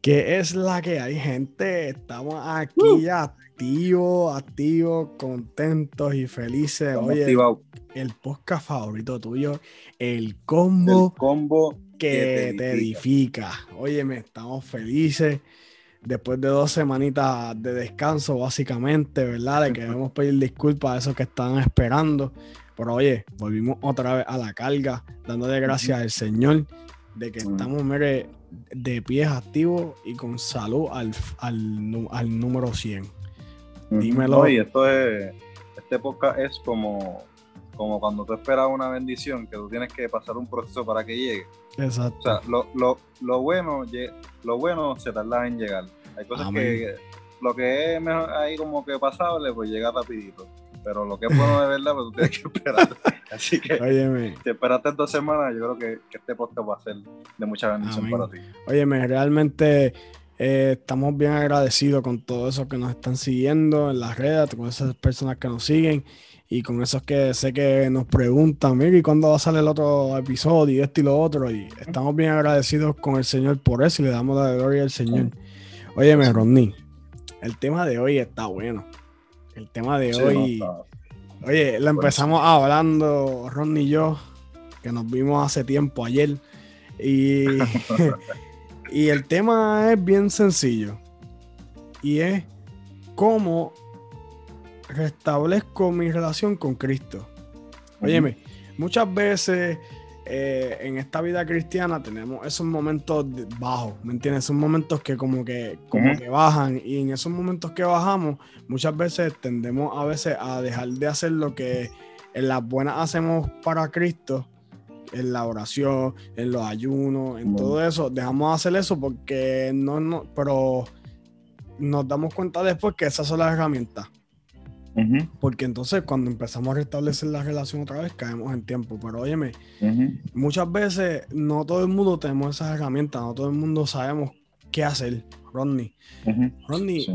¿Qué es la que hay, gente? Estamos aquí activos, activos, contentos y felices. Oye, el podcast favorito tuyo, el combo, el combo que, te, edifica. Oye, me estamos felices. Después de dos semanitas de descanso, básicamente, ¿verdad? Le queremos pedir disculpas a esos que están esperando. Pero oye, volvimos otra vez a la carga, dándole gracias al Señor de que estamos, mire, de pies activos y con salud al, al, número 100. Dímelo. Oye, esto es, este podcast es como, como cuando tú esperas una bendición, que tú tienes que pasar un proceso para que llegue. Exacto. O sea, lo, lo, lo bueno, lo bueno se tarda en llegar. Hay cosas que lo que es mejor ahí como que pasable, pues llega rapidito pero lo que es bueno de verdad, pues tú tienes que esperar. Así que Óyeme. si esperaste dos semanas, yo creo que, este podcast va a ser de mucha bendición para ti. Óyeme, realmente eh, estamos bien agradecidos con todos esos que nos están siguiendo en las redes, con esas personas que nos siguen y con esos que sé que nos preguntan, mira, ¿y cuándo va a salir el otro episodio? Y esto y lo otro. Y estamos bien agradecidos con el Señor por eso y le damos la gloria al Señor. Óyeme, Rodney, el tema de hoy está bueno. El tema de hoy. oye, lo empezamos hablando, Ron y yo, que nos vimos hace tiempo ayer. Y, y el tema es bien sencillo. Y es cómo restablezco mi relación con Cristo. Óyeme, muchas veces eh, en esta vida cristiana tenemos esos momentos bajos, ¿me entiendes? Esos momentos que como que, como que bajan y en esos momentos que bajamos muchas veces tendemos a veces a dejar de hacer lo que en las buenas hacemos para Cristo, en la oración, en los ayunos, en todo eso, dejamos de hacer eso porque no, no, pero nos damos cuenta después que esas son las herramientas. Porque entonces cuando empezamos a restablecer la relación otra vez caemos en tiempo. Pero óyeme, muchas veces no todo el mundo tenemos esas herramientas, no todo el mundo sabemos qué hacer, Rodney. Rodney,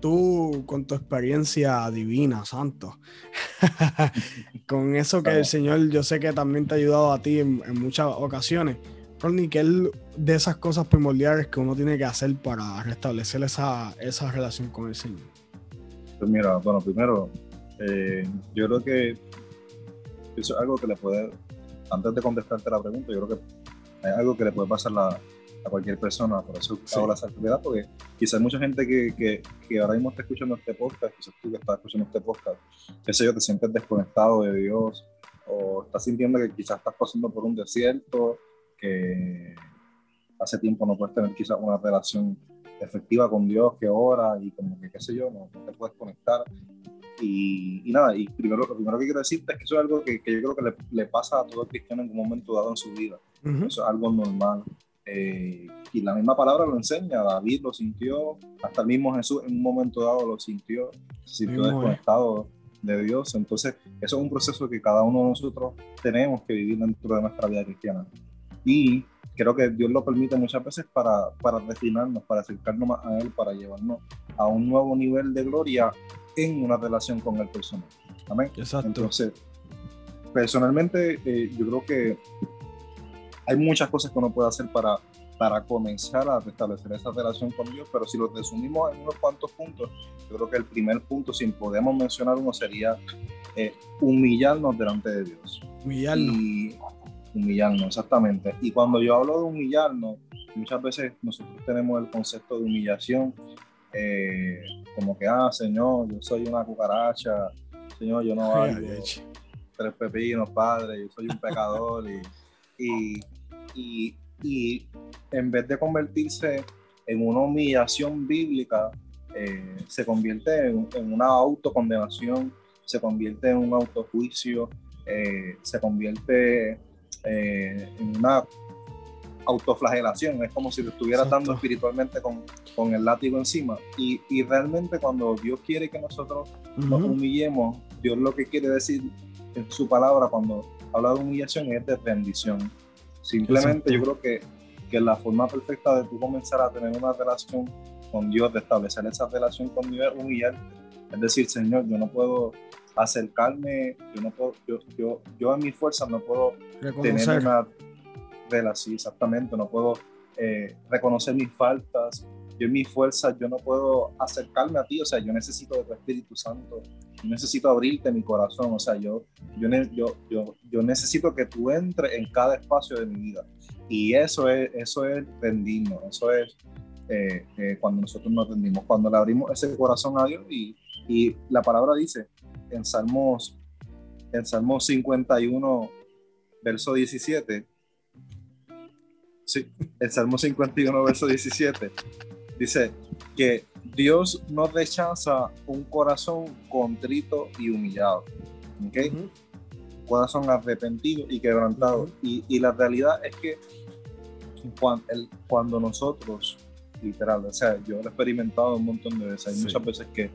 tú con tu experiencia divina, santo, con eso que el Señor yo sé que también te ha ayudado a ti en, muchas ocasiones. Rodney, ¿qué es de esas cosas primordiales que uno tiene que hacer para restablecer esa, esa relación con el Señor? Pues mira, bueno, primero, eh, yo creo que eso es algo que le puede, antes de contestarte la pregunta, yo creo que es algo que le puede pasar a cualquier persona, por eso hago la salvedad, porque quizás mucha gente que, que, ahora mismo está escuchando este podcast, quizás tú que estás escuchando este podcast, qué sé yo, te sientes desconectado de Dios, o estás sintiendo que quizás estás pasando por un desierto, que hace tiempo no puedes tener quizás una relación efectiva con Dios que ora y como que qué sé yo, no, te puedes conectar. Y, nada, y primero, lo primero que quiero decirte es que eso es algo que, que yo creo que le, pasa a todo cristiano en un momento dado en su vida. Eso es algo normal. Eh, y la misma palabra lo enseña, David lo sintió, hasta el mismo Jesús en un momento dado lo sintió, se sintió desconectado de Dios. Entonces, eso es un proceso que cada uno de nosotros tenemos que vivir dentro de nuestra vida cristiana. Y creo que Dios lo permite muchas veces para, para refinarnos, para acercarnos más a Él, para llevarnos a un nuevo nivel de gloria en una relación con el personal. Amén. Exacto. Entonces, personalmente, eh, yo creo que hay muchas cosas que uno puede hacer para, para comenzar a restablecer esa relación con Dios, pero si lo resumimos en unos cuantos puntos, yo creo que el primer punto, si podemos mencionar uno, sería eh, humillarnos delante de Dios. Humillarnos humillarnos, exactamente. Y cuando yo hablo de humillarnos, muchas veces nosotros tenemos el concepto de humillación eh, como que, ah, Señor, yo soy una cucaracha, Señor, yo no valgo tres pepinos, Padre, yo soy un pecador. y, y, y, en vez de convertirse en una humillación bíblica, eh, se convierte en, en, una autocondenación, se convierte en un autojuicio, eh, se convierte eh, en una autoflagelación, es como si lo estuvieras dando espiritualmente con, con, el látigo encima. Y, y, realmente cuando Dios quiere que nosotros nos humillemos, Dios lo que quiere decir en su palabra cuando habla de humillación es de rendición. Simplemente yo creo que, que la forma perfecta de tú comenzar a tener una relación con Dios, de establecer esa relación con Dios es humillarte. Es decir, Señor, yo no puedo acercarme, yo no puedo, yo, yo, yo en mi fuerza no puedo tener una relación, exactamente, no puedo eh, reconocer mis faltas. Yo en mis fuerzas, yo no puedo acercarme a ti, o sea, yo necesito de tu Espíritu Santo, yo necesito abrirte mi corazón, o sea, yo, yo, yo, yo, yo necesito que tú entres en cada espacio de mi vida. Y eso es, eso es rendirnos, eso es eh, eh, cuando nosotros nos rendimos, cuando le abrimos ese corazón a Dios y, y la palabra dice en Salmos, en Salmos 51, verso 17, sí, el Salmo 51, verso 17, dice que Dios no rechaza un corazón contrito y humillado. ¿Ok? Corazón arrepentido y quebrantado. y, y, la realidad es que cuando, el, cuando, nosotros, literal, o sea, yo lo he experimentado un montón de veces. Hay muchas veces que,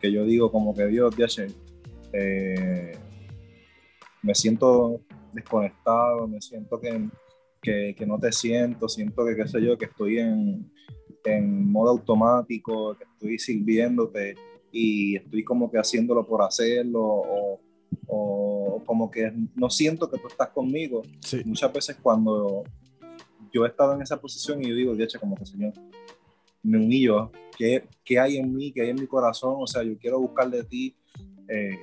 que, yo digo como que Dios, ya eh, me siento desconectado, me siento que que, que, no te siento, siento que, qué sé yo, que estoy en, en modo automático, que estoy sirviéndote y estoy como que haciéndolo por hacerlo o, o como que no siento que tú estás conmigo. Muchas veces cuando yo he estado en esa posición y yo digo, de hecho, como que Señor, me humillo, ¿qué, ¿qué, hay en mí, qué hay en mi corazón? O sea, yo quiero buscar de ti. Eh,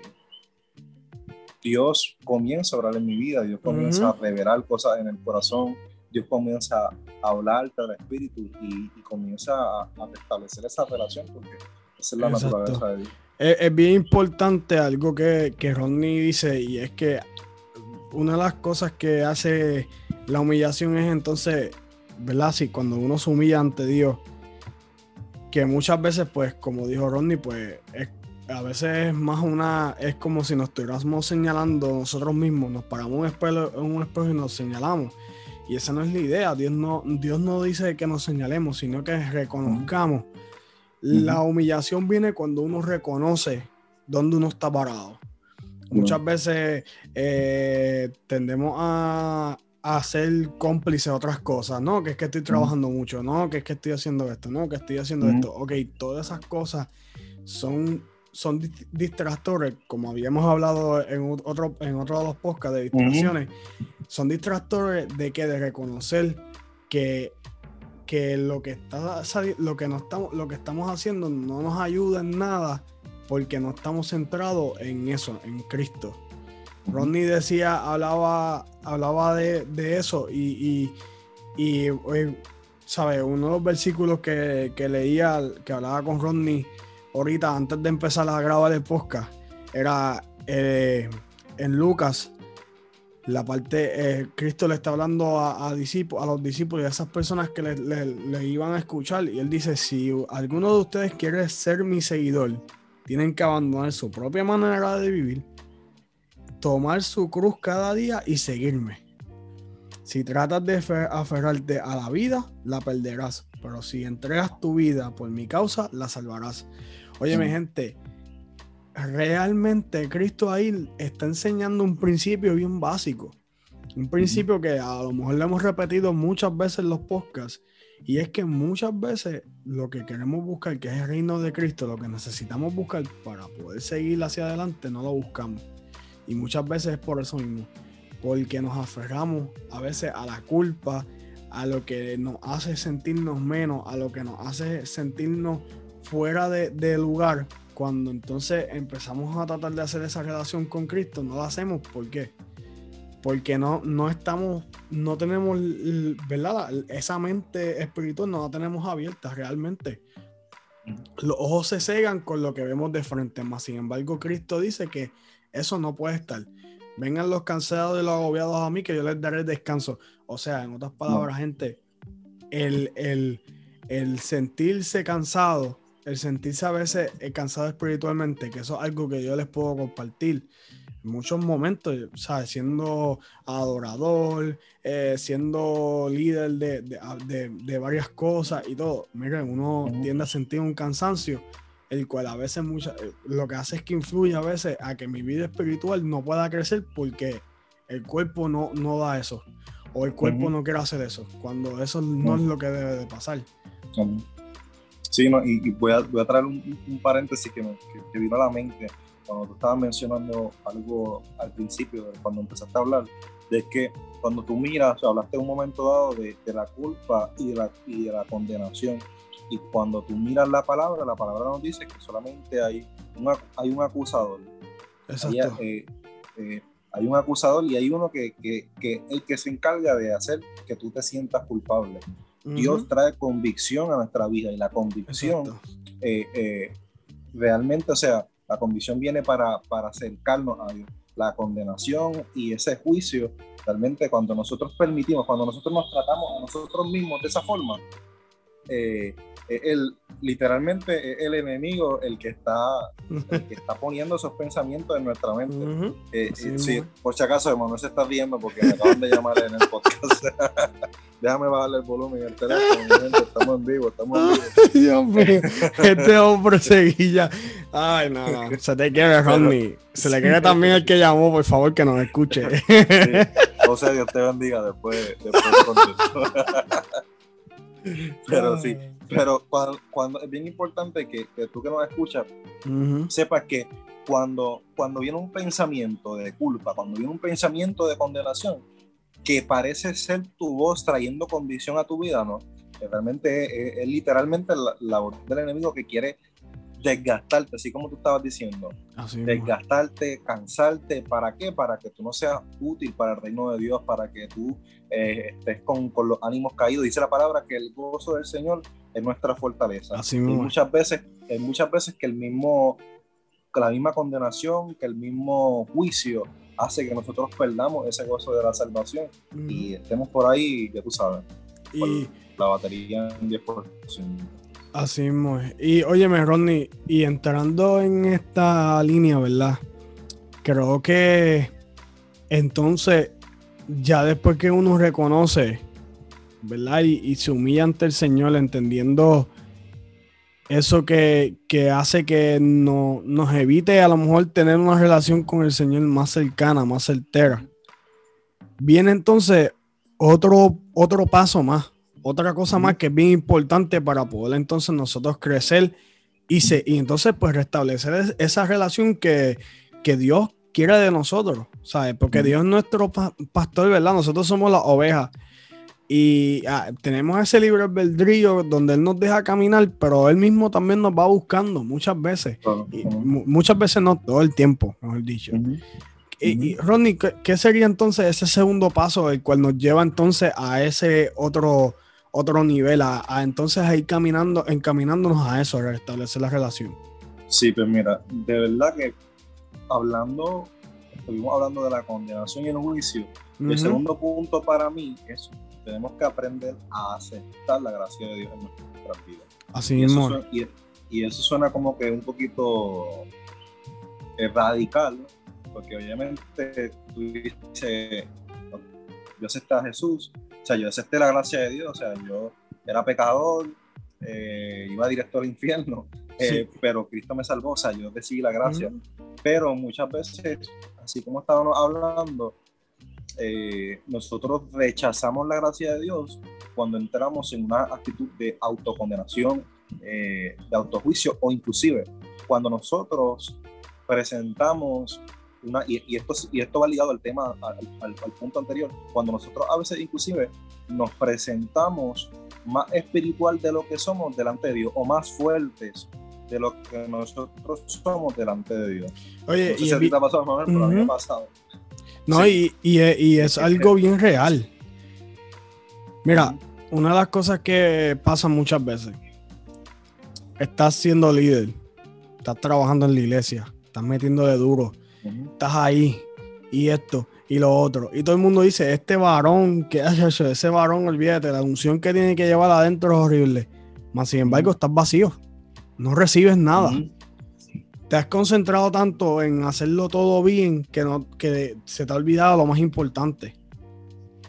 Dios comienza a orar en mi vida, Dios comienza a revelar cosas en el corazón, Dios comienza a hablarte al Espíritu y, comienza a, establecer esa relación porque esa es la naturaleza de Dios. Es, bien importante algo que, que Rodney dice y es que una de las cosas que hace la humillación es entonces, ¿verdad? Si cuando uno se humilla ante Dios, que muchas veces, pues, como dijo Rodney, pues es a veces es más una, es como si nos estuviéramos señalando nosotros mismos, nos paramos en un espejo, un espejo y nos señalamos. Y esa no es la idea, Dios no, Dios no dice que nos señalemos, sino que reconozcamos. La humillación viene cuando uno reconoce dónde uno está parado. Muchas veces eh, tendemos a, a, ser cómplices de otras cosas, ¿no? Que es que estoy trabajando mucho, ¿no? Que es que estoy haciendo esto, ¿no? Que estoy haciendo esto. Ok, todas esas cosas son son distractores, como habíamos hablado en otro, en otro de los podcasts de distracciones, son distractores de que de reconocer que, que lo que está lo que no estamos, lo que estamos haciendo no nos ayuda en nada porque no estamos centrados en eso, en Cristo. Rodney decía, hablaba, hablaba de, eso y, y, eh, ¿sabe? Uno de los versículos que, que leía, que hablaba con Rodney ahorita, antes de empezar a grabar el podcast, era eh, en Lucas, la parte, eh, Cristo le está hablando a, a, a los discípulos y a esas personas que le, iban a escuchar. Y él dice, si alguno de ustedes quiere ser mi seguidor, tienen que abandonar su propia manera de vivir, tomar su cruz cada día y seguirme. Si tratas de aferrarte a la vida, la perderás. Pero si entregas tu vida por mi causa, la salvarás. Oye, mi gente, realmente Cristo ahí está enseñando un principio bien básico. Un principio que a lo mejor le hemos repetido muchas veces en los podcasts. Y es que muchas veces lo que queremos buscar, que es el reino de Cristo, lo que necesitamos buscar para poder seguir hacia adelante, no lo buscamos. Y muchas veces es por eso mismo. Porque nos aferramos a veces a la culpa, a lo que nos hace sentirnos menos, a lo que nos hace sentirnos fuera de, lugar, cuando entonces empezamos a tratar de hacer esa relación con Cristo, no la hacemos. ¿Por qué? Porque no, no estamos, no tenemos, ¿verdad? Esa mente espiritual no la tenemos abierta realmente. Los ojos se cegan con lo que vemos de frente, más sin embargo, Cristo dice que eso no puede estar. Vengan los cansados y los agobiados a mí, que yo les daré descanso. O sea, en otras palabras, gente, el, el, el sentirse cansado el sentirse a veces eh, cansado espiritualmente, que eso es algo que yo les puedo compartir en muchos momentos, ¿sabes? Siendo adorador, eh, siendo líder de, varias cosas y todo. Miren, uno tiende a sentir un cansancio, el cual a veces mucha, eh, lo que hace es que influye a veces a que mi vida espiritual no pueda crecer porque el cuerpo no, no da eso. O el cuerpo no quiere hacer eso, cuando eso no es lo que debe de pasar. Sí, y, voy, a, voy, a, traer un, paréntesis que, me, que, vino a la mente cuando tú estabas mencionando algo al principio, cuando empezaste a hablar, de que cuando tú miras, hablaste en un momento dado de, la culpa y de la, y de la condenación. Y cuando tú miras la palabra, la palabra nos dice que solamente hay, hay un acusador. Exacto. Eh, eh, hay un acusador y hay uno que, que, que, el que se encarga de hacer que tú te sientas culpable. Dios trae convicción a nuestra vida y la convicción eh, eh, realmente, o sea, la convicción viene para, para acercarnos a Dios. La condenación y ese juicio, realmente cuando nosotros permitimos, cuando nosotros nos tratamos a nosotros mismos de esa forma, eh, el, literalmente el enemigo el que está que está poniendo esos pensamientos en nuestra mente. Eh, por si acaso, hermano, se está viendo porque me acaban de llamar en el podcast. Déjame bajarle el volumen el teléfono, estamos en vivo, estamos en vivo. Dios mío, este hombre seguilla. Ay, no, no, se te quiere, Ronnie. Se le quiere también el que llamó, por favor, que nos escuche. O sea, Dios te bendiga después, después de Pero sí, pero cuando, es bien importante que, tú que nos escuchas sepas que cuando, cuando viene un pensamiento de culpa, cuando viene un pensamiento de condenación, que parece ser tu voz trayendo condición a tu vida, ¿no? Que realmente es, literalmente la, la, voz del enemigo que quiere desgastarte, así como tú estabas diciendo. desgastarte, cansarte, ¿para qué? Para que tú no seas útil para el reino de Dios, para que tú eh, estés con, con, los ánimos caídos. Dice la palabra que el gozo del Señor es nuestra fortaleza. Así y muchas veces, hay muchas veces que el mismo, la misma condenación, que el mismo juicio hace que nosotros perdamos ese gozo de la salvación y estemos por ahí, ya tú sabes, y la batería en 10%. Así es. Y óyeme, Rodney, y entrando en esta línea, ¿verdad? Creo que entonces, ya después que uno reconoce, ¿verdad? Y, se humilla ante el Señor, entendiendo eso que, hace que no, nos evite a lo mejor tener una relación con el Señor más cercana, más certera. Viene entonces otro, otro paso más otra cosa más que es bien importante para poder entonces nosotros crecer y, se, y entonces pues restablecer esa relación que, Dios quiere de nosotros, ¿sabes? Porque Dios es nuestro pastor, ¿verdad? Nosotros somos las ovejas. Y ah, tenemos ese libre albedrío donde Él nos deja caminar, pero Él mismo también nos va buscando muchas veces. muchas veces no, todo el tiempo, mejor dicho. Y, Ronnie, ¿qué, sería entonces ese segundo paso, el cual nos lleva entonces a ese otro otro nivel, a, entonces a ir caminando, encaminándonos a eso, a restablecer la relación. Sí, pues mira, de verdad que hablando, estuvimos hablando de la condenación y el juicio. El segundo punto para mí es tenemos que aprender a aceptar la gracia de Dios en nuestras vidas. Así mismo. y, eso suena como que un poquito eh, radical, porque obviamente tú dices, yo acepté a Jesús, o sea, yo acepté la gracia de Dios, o sea, yo era pecador, eh, iba directo al infierno, eh, pero Cristo me salvó, o sea, yo decidí la gracia. Pero muchas veces, así como estábamos hablando, eh, nosotros rechazamos la gracia de Dios cuando entramos en una actitud de autocondenación, de autojuicio o inclusive cuando nosotros presentamos y, esto, y esto va ligado al tema, al, punto anterior, cuando nosotros a veces inclusive nos presentamos más espiritual de lo que somos delante de Dios o más fuertes de lo que nosotros somos delante de Dios. Oye, y a ha pasado, pero a mí me ha pasado. No, y, y, es algo bien real. Mira, una de las cosas que pasa muchas veces, estás siendo líder, estás trabajando en la iglesia, estás metiendo estás ahí y esto y lo otro. Y todo el mundo dice, este varón, que ese varón, olvídate, la unción que tiene que llevar adentro es horrible. Más sin embargo, estás vacío. No recibes nada. Te has concentrado tanto en hacerlo todo bien que, no, que se te ha olvidado lo más importante.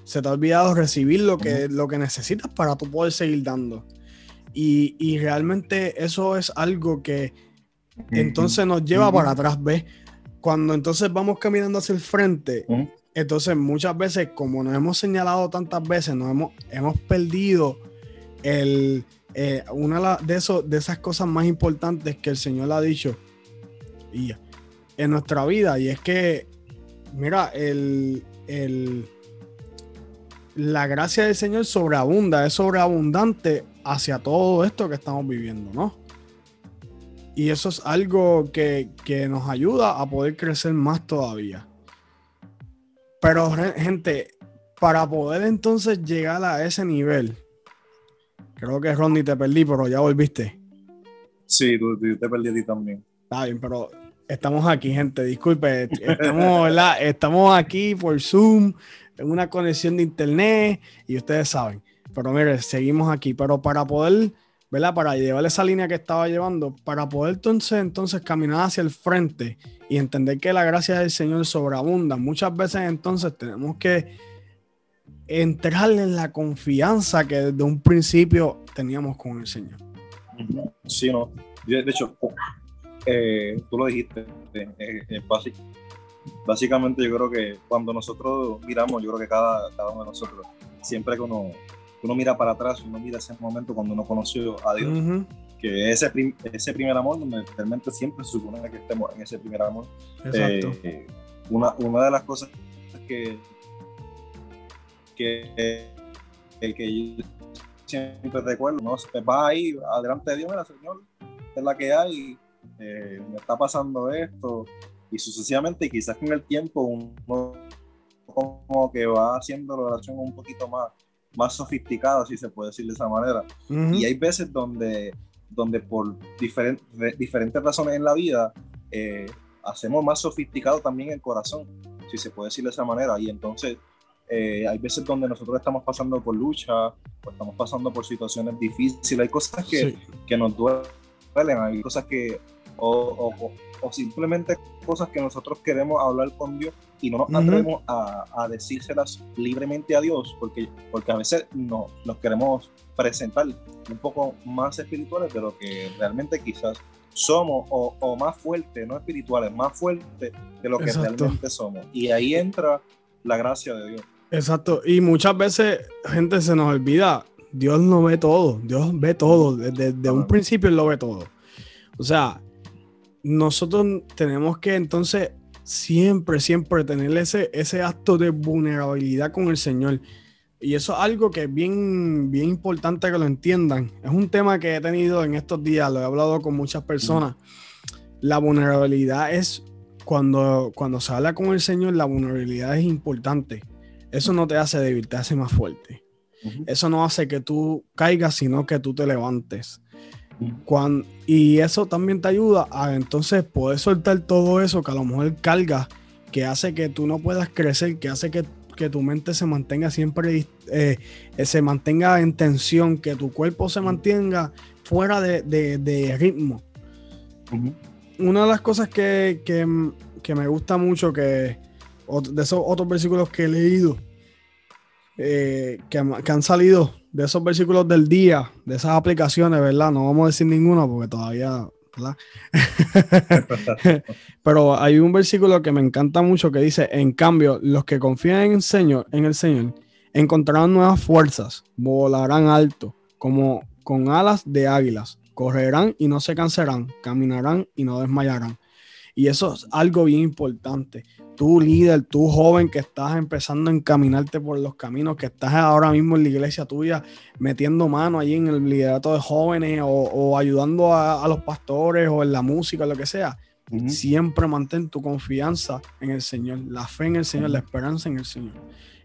Se te ha olvidado recibir lo que, lo que necesitas para tú poder seguir dando. Y, y realmente eso es algo que entonces nos lleva para atrás, ¿ves? Cuando entonces vamos caminando hacia el frente, entonces muchas veces, como nos hemos señalado tantas veces, nos hemos, hemos perdido el, eh, una de, eso, de esas cosas más importantes que el Señor ha dicho y, en nuestra vida. Y es que, mira, el, la gracia del Señor sobreabunda, es sobreabundante hacia todo esto que estamos viviendo, ¿no? Y eso es algo que, que nos ayuda a poder crecer más todavía. Pero, gente, para poder entonces llegar a ese nivel, creo que Ronnie te perdí, pero ya volviste. Sí, tú, te perdí a ti también. Está bien, pero estamos aquí, gente. Disculpe, estamos, estamos aquí por Zoom, en una conexión de internet, y ustedes saben. Pero mire, seguimos aquí. Pero para poder ¿verdad? Para llevar esa línea que estaba llevando, para poder entonces, entonces caminar hacia el frente y entender que la gracia del Señor sobreabunda. Muchas veces entonces tenemos que entrar en la confianza que desde un principio teníamos con el Señor. Sí, no. De hecho, eh, tú lo dijiste, eh, básicamente yo creo que cuando nosotros miramos, yo creo que cada, cada uno de nosotros, siempre que uno uno mira para atrás, uno mira ese momento cuando uno conoció a Dios. Que ese, ese primer amor, donde realmente siempre se supone que estemos en ese primer amor. Exacto. Eh, una, una de las cosas que, que, que yo siempre recuerdo, ¿no? va ahí adelante de Dios, mira, Señor, es la que hay, eh, me está pasando esto, y sucesivamente, y quizás con el tiempo uno como que va haciendo la relación un poquito más más sofisticada, si se puede decir de esa manera. Y hay veces donde, donde por diferentes diferentes razones en la vida eh, hacemos más sofisticado también el corazón, si se puede decir de esa manera. Y entonces eh, hay veces donde nosotros estamos pasando por lucha, o estamos pasando por situaciones difíciles, hay cosas que, que nos duelen, hay cosas que o, o simplemente cosas que nosotros queremos hablar con Dios y no nos atrevemos a, a, decírselas libremente a Dios, porque, porque a veces no, nos queremos presentar un poco más espirituales de lo que realmente quizás somos, o, o más fuertes, no espirituales, más fuertes de lo que realmente somos. Y ahí entra la gracia de Dios. Exacto, y muchas veces, gente, se nos olvida, Dios no ve todo, Dios ve todo, desde, un principio Él lo ve todo. O sea, nosotros tenemos que entonces siempre, siempre tener ese, ese acto de vulnerabilidad con el Señor. Y eso es algo que es bien, bien importante que lo entiendan. Es un tema que he tenido en estos días, lo he hablado con muchas personas. La vulnerabilidad es cuando, cuando se habla con el Señor, la vulnerabilidad es importante. Eso no te hace débil, te hace más fuerte. Eso no hace que tú caigas, sino que tú te levantes y eso también te ayuda a entonces poder soltar todo eso que a lo mejor carga, que hace que tú no puedas crecer, que hace que, tu mente se mantenga siempre, eh, se mantenga en tensión, que tu cuerpo se mantenga fuera de, ritmo. Una de las cosas que, me gusta mucho, que de esos otros versículos que he leído, eh, que, que han salido de esos versículos del día, de esas aplicaciones, ¿verdad? No vamos a decir ninguno porque todavía, ¿verdad? Pero hay un versículo que me encanta mucho que dice, en cambio, los que confían en el Señor, en el Señor encontrarán nuevas fuerzas, volarán alto, como con alas de águilas, correrán y no se cansarán, caminarán y no desmayarán. Y eso es algo bien importante. Tú líder, tú joven que estás empezando a encaminarte por los caminos, que estás ahora mismo en la iglesia tuya metiendo mano allí en el liderato de jóvenes o, ayudando a, los pastores o en la música, lo que sea, siempre mantén tu confianza en el Señor, la fe en el Señor, la esperanza en el Señor.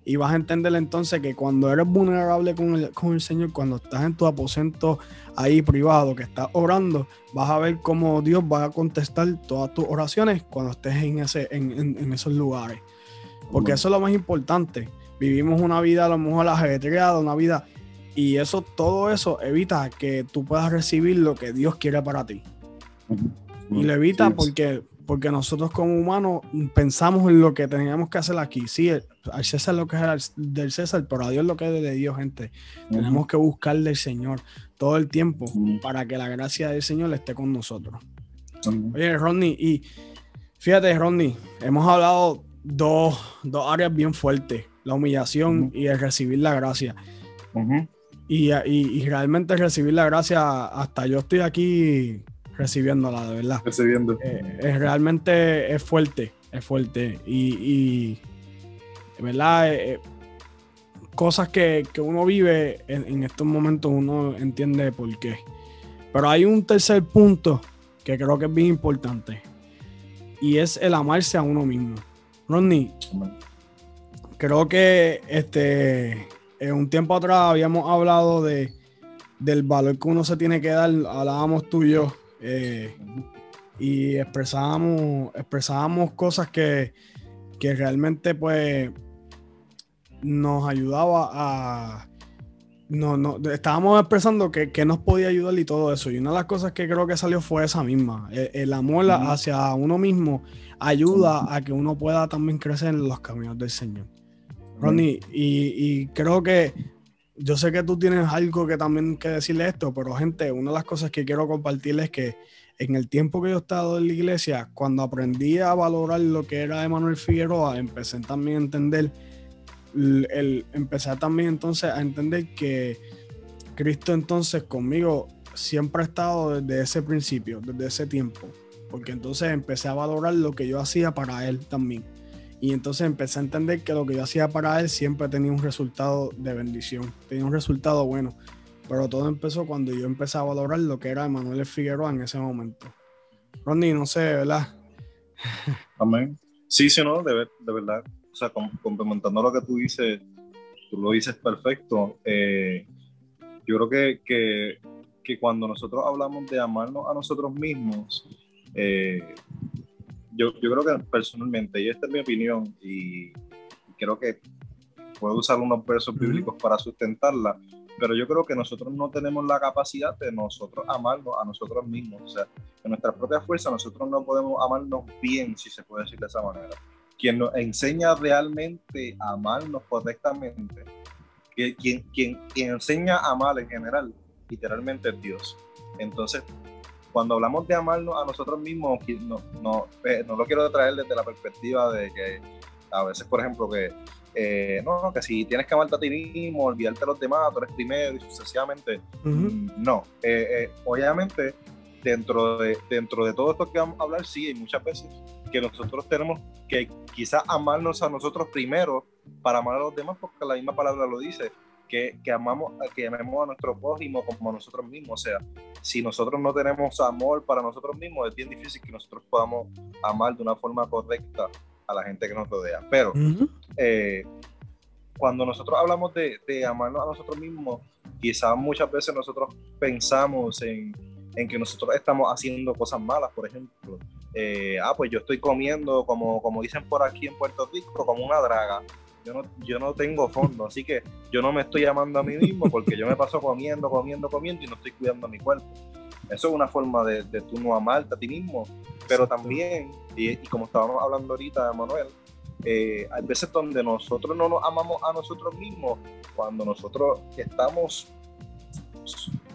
Y vas a entender entonces que cuando eres vulnerable con el, con el Señor, cuando estás en tu aposento ahí privado, que estás orando, vas a ver cómo Dios va a contestar todas tus oraciones cuando estés en, ese, en, esos lugares. Porque eso es lo más importante. Vivimos una vida a lo mejor ajetreada, una vida... Y eso, todo eso evita que tú puedas recibir lo que Dios quiere para ti. Y lo evita porque porque nosotros como humanos pensamos en lo que teníamos que hacer aquí. Sí, al César lo que es del César, pero a Dios lo que es de Dios, gente. Tenemos que buscar del Señor todo el tiempo para que la gracia del Señor esté con nosotros. Oye, Rodney, y fíjate, Rodney, hemos hablado dos, dos áreas bien fuertes, la humillación y el recibir la gracia. y, y, y realmente recibir la gracia, hasta yo estoy aquí recibiéndola, de verdad. Recibiendo. Eh, es, realmente es fuerte, es fuerte. Y, y ¿verdad? Eh, eh, cosas que, uno vive en, estos momentos, uno entiende por qué. Pero hay un tercer punto que creo que es bien importante. Y es el amarse a uno mismo. Rodney, creo que este, en un tiempo atrás habíamos hablado de, del valor que uno se tiene que dar. Hablábamos tú y yo. Eh, y expresábamos, expresábamos cosas que, que realmente pues nos ayudaba a... No, no, estábamos expresando que, nos podía ayudar y todo eso. Y una de las cosas que creo que salió fue esa misma. E, el, amor hacia uno mismo ayuda a que uno pueda también crecer en los caminos del Señor. Ronnie, y, y, creo que yo sé que tú tienes algo que también que decirle esto, pero gente, una de las cosas que quiero compartirles es que en el tiempo que yo he estado en la iglesia, cuando aprendí a valorar lo que era Emanuel Figueroa, empecé también a entender el, también entonces a entender que Cristo entonces conmigo siempre ha estado desde ese principio, desde ese tiempo, porque entonces empecé a valorar lo que yo hacía para Él también. Y entonces empecé a entender que lo que yo hacía para Él siempre tenía un resultado de bendición, tenía un resultado bueno. Pero todo empezó cuando yo empecé a valorar lo que era Emanuel Figueroa en ese momento. Ronnie, no sé, ¿verdad? Amén. Sí, sí, no, de, de verdad o sea, complementando lo que tú dices, tú lo dices perfecto. Eh, yo creo que, que, que, cuando nosotros hablamos de amarnos a nosotros mismos, eh, yo, yo, creo que personalmente, y esta es mi opinión, y creo que puedo usar unos versos bíblicos para sustentarla, pero yo creo que nosotros no tenemos la capacidad de nosotros amarnos a nosotros mismos. O sea, en nuestra propia fuerza nosotros no podemos amarnos bien, si se puede decir de esa manera quien nos enseña realmente a amarnos correctamente, quien, quien, quien enseña a amar en general, literalmente es Dios. Entonces, cuando hablamos de amarnos a nosotros mismos, no, no, eh, no lo quiero traer desde la perspectiva de que a veces, por ejemplo, que eh, no, que si tienes que amarte a ti mismo, olvidarte de los demás, tú eres primero y sucesivamente. Mm, no, eh, obviamente dentro de, dentro de todo esto que vamos a hablar, sí, hay muchas veces que nosotros tenemos que quizás amarnos a nosotros primero para amar a los demás, porque la misma palabra lo dice, que, que amamos, que amemos a nuestro prójimo como a nosotros mismos. O sea, si nosotros no tenemos amor para nosotros mismos, es bien difícil que nosotros podamos amar de una forma correcta a la gente que nos rodea. Pero eh, cuando nosotros hablamos de, de amarnos a nosotros mismos, quizás muchas veces nosotros pensamos en en que nosotros estamos haciendo cosas malas, por ejemplo. Eh, ah, pues yo estoy comiendo, como, como dicen por aquí en Puerto Rico, como una draga. Yo no, yo no tengo fondo, así que yo no me estoy llamando a mí mismo porque yo me paso comiendo, comiendo, comiendo y no estoy cuidando mi cuerpo. Eso es una forma de, de tú no amarte a ti mismo, pero también, y, como estábamos hablando ahorita, Manuel, eh, hay veces donde nosotros no nos amamos a nosotros mismos cuando nosotros estamos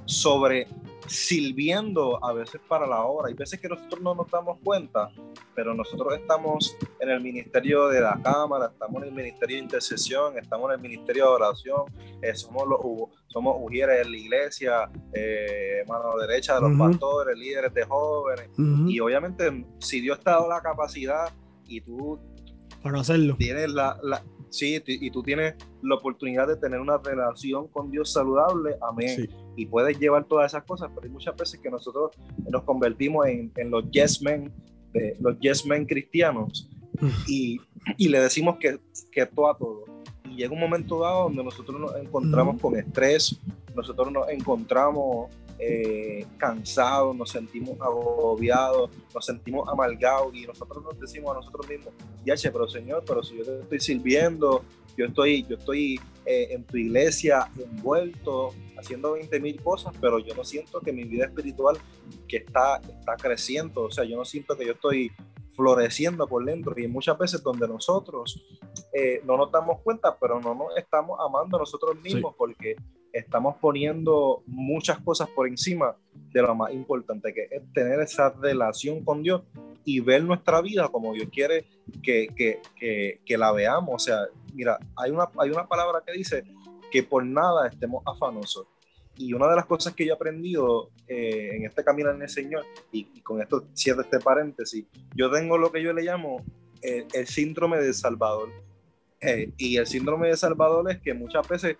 sobre sirviendo a veces para la obra. Hay veces que nosotros no nos damos cuenta, pero nosotros estamos en el ministerio de la Cámara, estamos en el ministerio de intercesión, estamos en el ministerio de oración, eh, somos los somos ujieres de la iglesia, eh, mano derecha de los pastores, líderes de jóvenes. Y obviamente, si Dios te ha dado la capacidad y tú para hacerlo. Tienes la, la, sí, y tú tienes la oportunidad de tener una relación con Dios saludable, amén. Y puedes llevar todas esas cosas, pero hay muchas veces que nosotros nos convertimos en, en los yes men, los yes men cristianos, y, y, le decimos que, que todo a todo. Y llega un momento dado donde nosotros nos encontramos con estrés, nosotros nos encontramos eh, cansados, nos sentimos agobiados, nos sentimos amargados y nosotros nos decimos a nosotros mismos, ya che, pero Señor, pero si yo te estoy sirviendo, yo estoy, yo estoy eh, en tu iglesia envuelto, haciendo 20 mil cosas, pero yo no siento que mi vida espiritual que está, está creciendo, o sea, yo no siento que yo estoy floreciendo por dentro y muchas veces donde nosotros eh, no nos damos cuenta, pero no nos estamos amando a nosotros mismos porque estamos poniendo muchas cosas por encima de lo más importante, que es tener esa relación con Dios y ver nuestra vida como Dios quiere que, que, que, que la veamos. O sea, mira, hay una, hay una palabra que dice que por nada estemos afanosos. Y una de las cosas que yo he aprendido eh, en este camino en el Señor, y, con esto cierro este paréntesis, yo tengo lo que yo le llamo eh, el síndrome del Salvador Eh, y el síndrome de Salvador es que muchas veces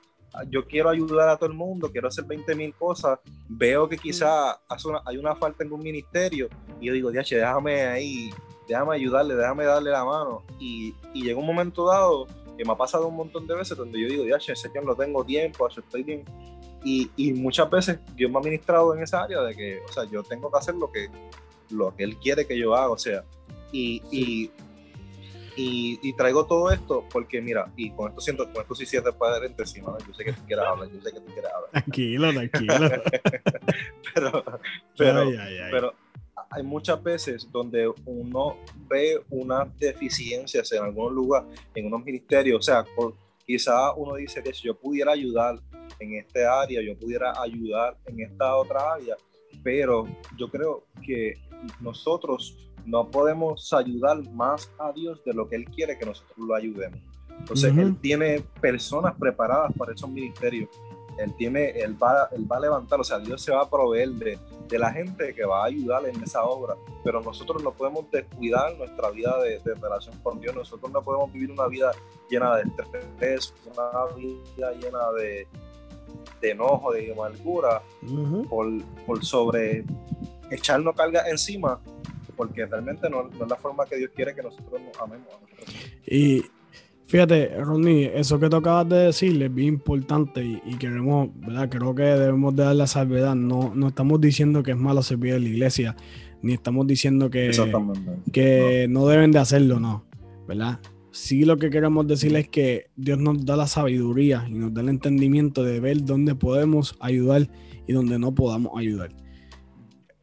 yo quiero ayudar a todo el mundo, quiero hacer 20 mil cosas, veo que quizá hay una falta en un ministerio y yo digo, déjame ahí, déjame ayudarle, déjame darle la mano. Y, y llega un momento dado que me ha pasado un montón de veces donde yo digo, sé que no tengo tiempo, estoy bien. Y, y, muchas veces Dios me ha ministrado en esa área de que, o sea, yo tengo que hacer lo que, lo que Él quiere que yo haga, o sea, y, y, y, traigo todo esto porque, mira, y con esto siento, con esto sí siete padre encima, yo sé que tú quieras hablar, yo sé que tú quieres hablar. Tranquilo, tranquilo. pero, pero, pero hay muchas veces donde uno ve unas deficiencias en algún lugar, en unos ministerios, o sea, quizá uno dice que si yo pudiera ayudar en este área, yo pudiera ayudar en esta otra área, pero yo creo que nosotros no podemos ayudar más a Dios de lo que Él quiere que nosotros lo ayudemos. Entonces, Él tiene personas preparadas para esos ministerios. Él, tiene, él, va, él va a levantar, o sea, Dios se va a proveer de, de la gente que va a ayudar en esa obra, pero nosotros no podemos descuidar nuestra vida de, relación con Dios, nosotros no podemos vivir una vida llena de estrés, una vida llena de, de enojo, de amargura, por, por, sobre echarnos carga encima, porque realmente no, no, es la forma que Dios quiere que nosotros nos amemos. Y Fíjate, Ronnie, eso que tú acabas de decir es bien importante y, queremos, ¿verdad? Creo que debemos de dar la salvedad. No, no estamos diciendo que es malo servir en la iglesia, ni estamos diciendo que, que no. deben de hacerlo, no, ¿verdad? Sí lo que queremos decir es que Dios nos da la sabiduría y nos da el entendimiento de ver dónde podemos ayudar y dónde no podamos ayudar.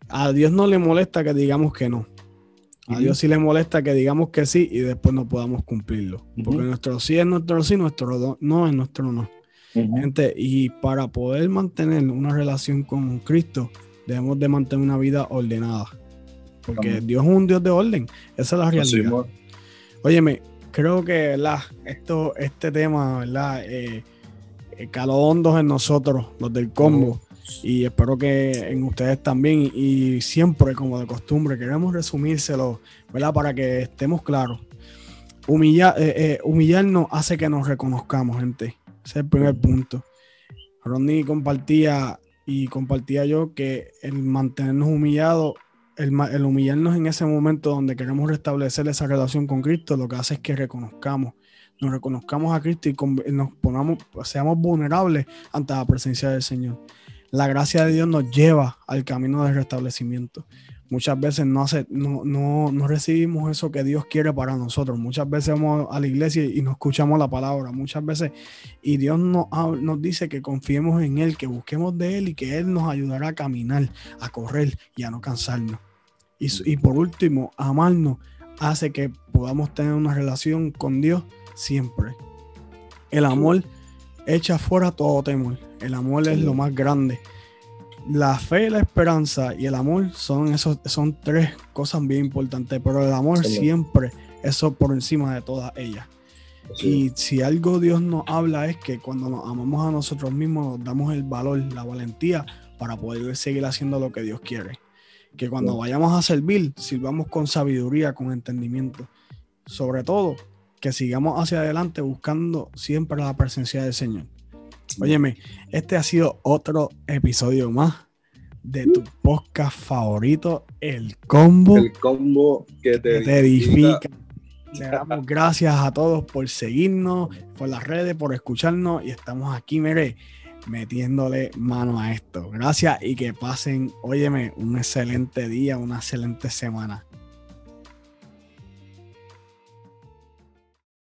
A Dios no le molesta que digamos que no. A Dios sí le molesta que digamos que sí y después no podamos cumplirlo. Porque nuestro sí es nuestro sí, nuestro no es nuestro no. Gente, y para poder mantener una relación con Cristo, debemos de mantener una vida ordenada. Porque Dios es un Dios de orden. Esa es la realidad. Óyeme, creo que Esto, este tema, ¿verdad? Eh, eh, caló hondos en nosotros, los del combo y espero que en ustedes también y siempre como de costumbre queremos resumírselo, ¿verdad? Para que estemos claros. Humillar, eh, eh, humillarnos hace que nos reconozcamos, gente. Ese es el primer punto. Ronnie compartía y compartía yo que el mantenernos humillados, el, el, humillarnos en ese momento donde queremos restablecer esa relación con Cristo, lo que hace es que reconozcamos, nos reconozcamos a Cristo y nos ponamos, seamos vulnerables ante la presencia del Señor la gracia de Dios nos lleva al camino del restablecimiento. Muchas veces no, hace, no, no, recibimos eso que Dios quiere para nosotros. Muchas veces vamos a la iglesia y no escuchamos la palabra. Muchas veces, y Dios nos, nos dice que confiemos en Él, que busquemos de Él y que Él nos ayudará a caminar, a correr y a no cansarnos. Y, y por último, amarnos hace que podamos tener una relación con Dios siempre. El amor echa fuera todo temor. El amor es lo más grande. La fe, la esperanza y el amor son, esos, son tres cosas bien importantes, pero el amor siempre, eso por encima de todas ellas. Y si algo Dios nos habla es que cuando nos amamos a nosotros mismos, nos damos el valor, la valentía para poder seguir haciendo lo que Dios quiere. Que cuando vayamos a servir, sirvamos con sabiduría, con entendimiento. Sobre todo, que sigamos hacia adelante buscando siempre la presencia del Señor. Óyeme, este ha sido otro episodio más de tu podcast favorito, El Combo. El Combo que te, edifica. Le damos gracias a todos por seguirnos, por las redes, por escucharnos y estamos aquí, mire, metiéndole mano a esto. Gracias y que pasen, óyeme, un excelente día, una excelente semana.